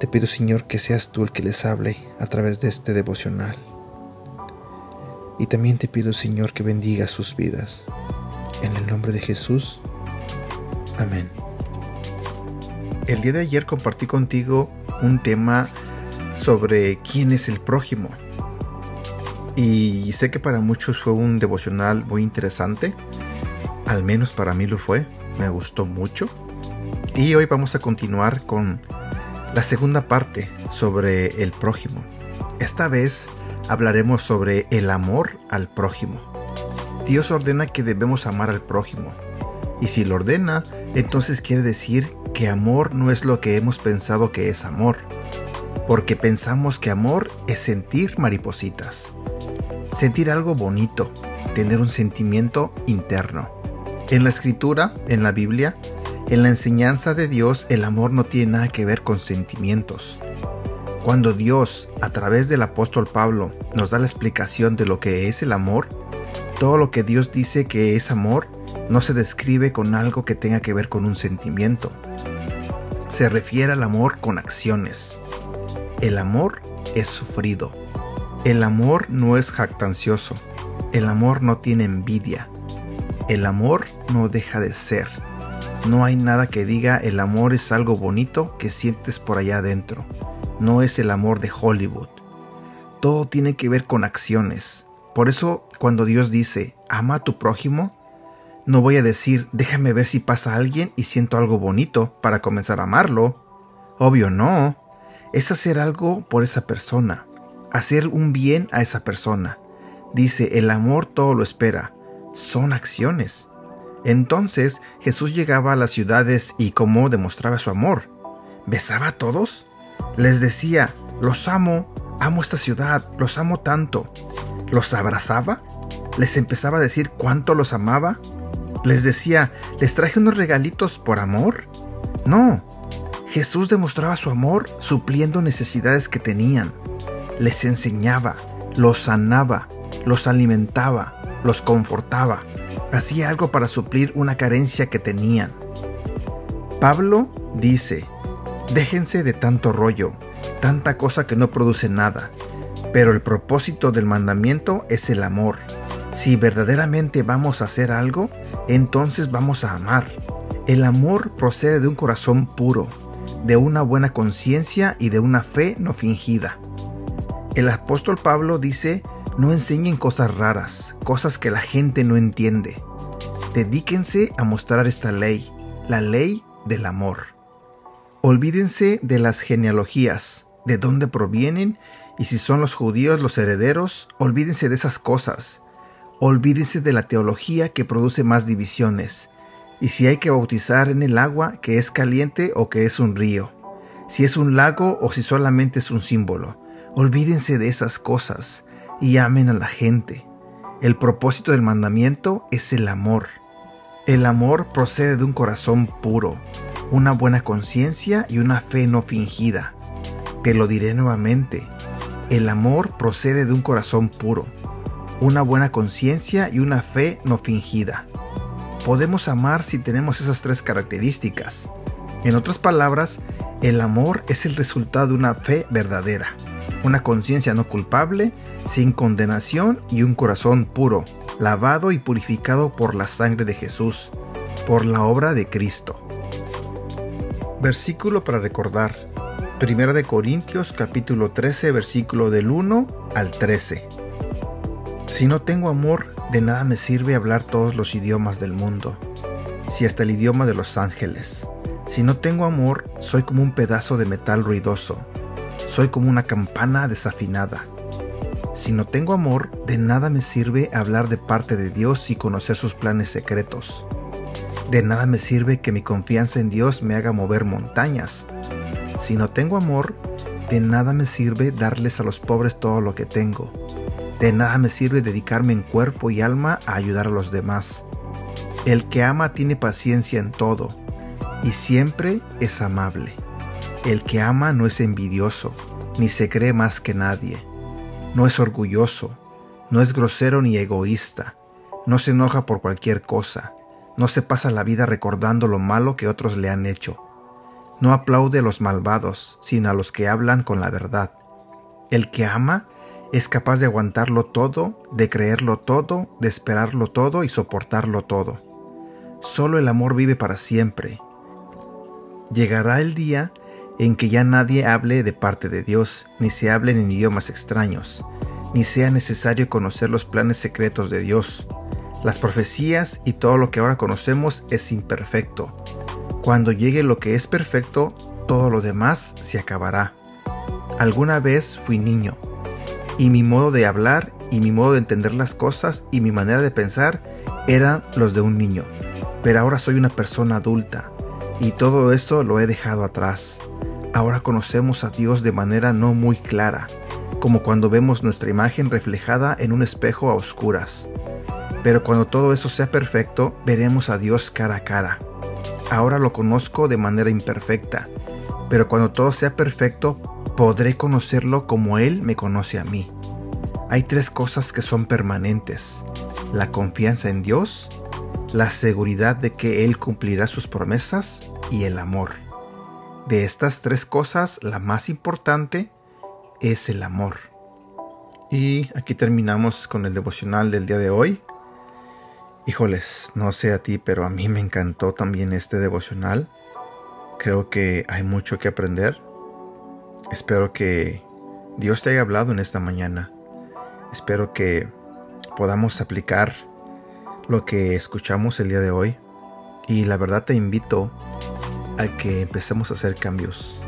Te pido, Señor, que seas tú el que les hable a través de este devocional. Y también te pido, Señor, que bendiga sus vidas. En el nombre de Jesús. Amén. El día de ayer compartí contigo un tema sobre quién es el prójimo. Y sé que para muchos fue un devocional muy interesante. Al menos para mí lo fue. Me gustó mucho. Y hoy vamos a continuar con la segunda parte sobre el prójimo. Esta vez hablaremos sobre el amor al prójimo. Dios ordena que debemos amar al prójimo. Y si lo ordena, entonces quiere decir que amor no es lo que hemos pensado que es amor, porque pensamos que amor es sentir maripositas, sentir algo bonito, tener un sentimiento interno. En la escritura, en la Biblia, en la enseñanza de Dios, el amor no tiene nada que ver con sentimientos. Cuando Dios, a través del apóstol Pablo, nos da la explicación de lo que es el amor, todo lo que Dios dice que es amor no se describe con algo que tenga que ver con un sentimiento se refiere al amor con acciones. El amor es sufrido. El amor no es jactancioso. El amor no tiene envidia. El amor no deja de ser. No hay nada que diga el amor es algo bonito que sientes por allá adentro. No es el amor de Hollywood. Todo tiene que ver con acciones. Por eso cuando Dios dice, ama a tu prójimo, no voy a decir, déjame ver si pasa alguien y siento algo bonito para comenzar a amarlo. Obvio no. Es hacer algo por esa persona. Hacer un bien a esa persona. Dice, el amor todo lo espera. Son acciones. Entonces Jesús llegaba a las ciudades y cómo demostraba su amor. ¿Besaba a todos? Les decía, los amo, amo esta ciudad, los amo tanto. ¿Los abrazaba? ¿Les empezaba a decir cuánto los amaba? les decía, ¿les traje unos regalitos por amor? No, Jesús demostraba su amor supliendo necesidades que tenían. Les enseñaba, los sanaba, los alimentaba, los confortaba. Hacía algo para suplir una carencia que tenían. Pablo dice, déjense de tanto rollo, tanta cosa que no produce nada, pero el propósito del mandamiento es el amor. Si verdaderamente vamos a hacer algo, entonces vamos a amar. El amor procede de un corazón puro, de una buena conciencia y de una fe no fingida. El apóstol Pablo dice, no enseñen cosas raras, cosas que la gente no entiende. Dedíquense a mostrar esta ley, la ley del amor. Olvídense de las genealogías, de dónde provienen y si son los judíos los herederos, olvídense de esas cosas. Olvídese de la teología que produce más divisiones, y si hay que bautizar en el agua que es caliente o que es un río, si es un lago o si solamente es un símbolo. Olvídense de esas cosas y amen a la gente. El propósito del mandamiento es el amor. El amor procede de un corazón puro, una buena conciencia y una fe no fingida. Te lo diré nuevamente. El amor procede de un corazón puro una buena conciencia y una fe no fingida. Podemos amar si tenemos esas tres características. En otras palabras, el amor es el resultado de una fe verdadera, una conciencia no culpable, sin condenación y un corazón puro, lavado y purificado por la sangre de Jesús, por la obra de Cristo. Versículo para recordar. Primera de Corintios capítulo 13 versículo del 1 al 13. Si no tengo amor, de nada me sirve hablar todos los idiomas del mundo, si hasta el idioma de los ángeles. Si no tengo amor, soy como un pedazo de metal ruidoso, soy como una campana desafinada. Si no tengo amor, de nada me sirve hablar de parte de Dios y conocer sus planes secretos. De nada me sirve que mi confianza en Dios me haga mover montañas. Si no tengo amor, de nada me sirve darles a los pobres todo lo que tengo. De nada me sirve dedicarme en cuerpo y alma a ayudar a los demás. El que ama tiene paciencia en todo y siempre es amable. El que ama no es envidioso, ni se cree más que nadie. No es orgulloso, no es grosero ni egoísta, no se enoja por cualquier cosa, no se pasa la vida recordando lo malo que otros le han hecho. No aplaude a los malvados, sino a los que hablan con la verdad. El que ama es capaz de aguantarlo todo, de creerlo todo, de esperarlo todo y soportarlo todo. Solo el amor vive para siempre. Llegará el día en que ya nadie hable de parte de Dios, ni se hablen en idiomas extraños, ni sea necesario conocer los planes secretos de Dios. Las profecías y todo lo que ahora conocemos es imperfecto. Cuando llegue lo que es perfecto, todo lo demás se acabará. Alguna vez fui niño, y mi modo de hablar y mi modo de entender las cosas y mi manera de pensar eran los de un niño. Pero ahora soy una persona adulta y todo eso lo he dejado atrás. Ahora conocemos a Dios de manera no muy clara, como cuando vemos nuestra imagen reflejada en un espejo a oscuras. Pero cuando todo eso sea perfecto, veremos a Dios cara a cara. Ahora lo conozco de manera imperfecta, pero cuando todo sea perfecto, podré conocerlo como Él me conoce a mí. Hay tres cosas que son permanentes. La confianza en Dios, la seguridad de que Él cumplirá sus promesas y el amor. De estas tres cosas, la más importante es el amor. Y aquí terminamos con el devocional del día de hoy. Híjoles, no sé a ti, pero a mí me encantó también este devocional. Creo que hay mucho que aprender. Espero que Dios te haya hablado en esta mañana. Espero que podamos aplicar lo que escuchamos el día de hoy. Y la verdad te invito a que empecemos a hacer cambios,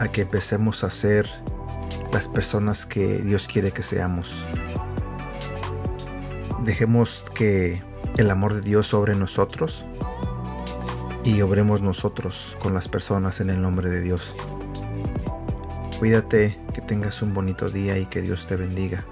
a que empecemos a ser las personas que Dios quiere que seamos. Dejemos que el amor de Dios sobre nosotros y obremos nosotros con las personas en el nombre de Dios. Cuídate, que tengas un bonito día y que Dios te bendiga.